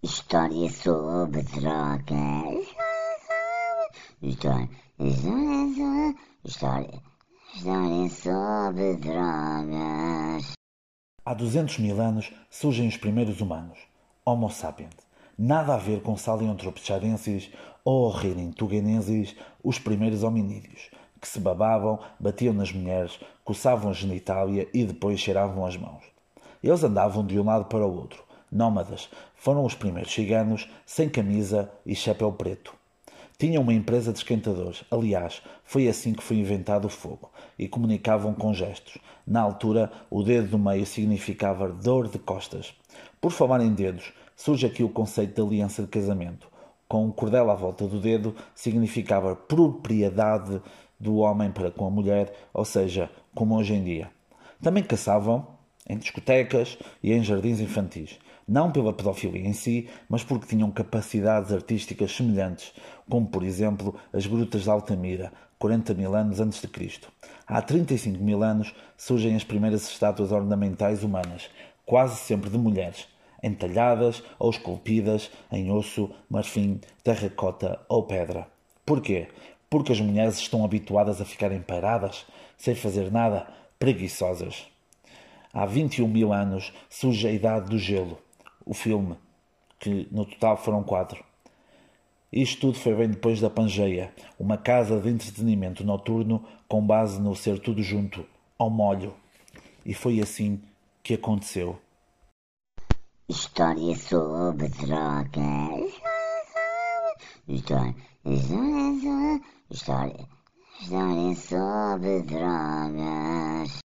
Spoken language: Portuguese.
História sobre drogas. História, história, história, história sobre drogas. Há 200 mil anos surgem os primeiros humanos, Homo sapiens. Nada a ver com Sahelanthropus ou Tugenensis, os primeiros hominídeos, que se babavam, batiam nas mulheres, coçavam a genitália e depois cheiravam as mãos. Eles andavam de um lado para o outro, nómadas, foram os primeiros ciganos sem camisa e chapéu preto. Tinham uma empresa de esquentadores, aliás, foi assim que foi inventado o fogo, e comunicavam com gestos. Na altura, o dedo do meio significava dor de costas. Por falar em dedos, surge aqui o conceito de aliança de casamento. Com um cordel à volta do dedo, significava propriedade do homem para com a mulher, ou seja, como hoje em dia. Também caçavam em discotecas e em jardins infantis não pela pedofilia em si, mas porque tinham capacidades artísticas semelhantes, como por exemplo as grutas de Altamira, 40 mil anos antes de Cristo. Há 35 mil anos surgem as primeiras estátuas ornamentais humanas, quase sempre de mulheres, entalhadas ou esculpidas em osso, marfim, terracota ou pedra. Porquê? Porque as mulheres estão habituadas a ficarem paradas, sem fazer nada, preguiçosas. Há 21 mil anos surge a Idade do Gelo, o filme, que no total foram quatro. Isto tudo foi bem depois da Pangeia, uma casa de entretenimento noturno com base no ser tudo junto, ao molho. E foi assim que aconteceu. História sobre drogas. História, história, história, história sobre drogas.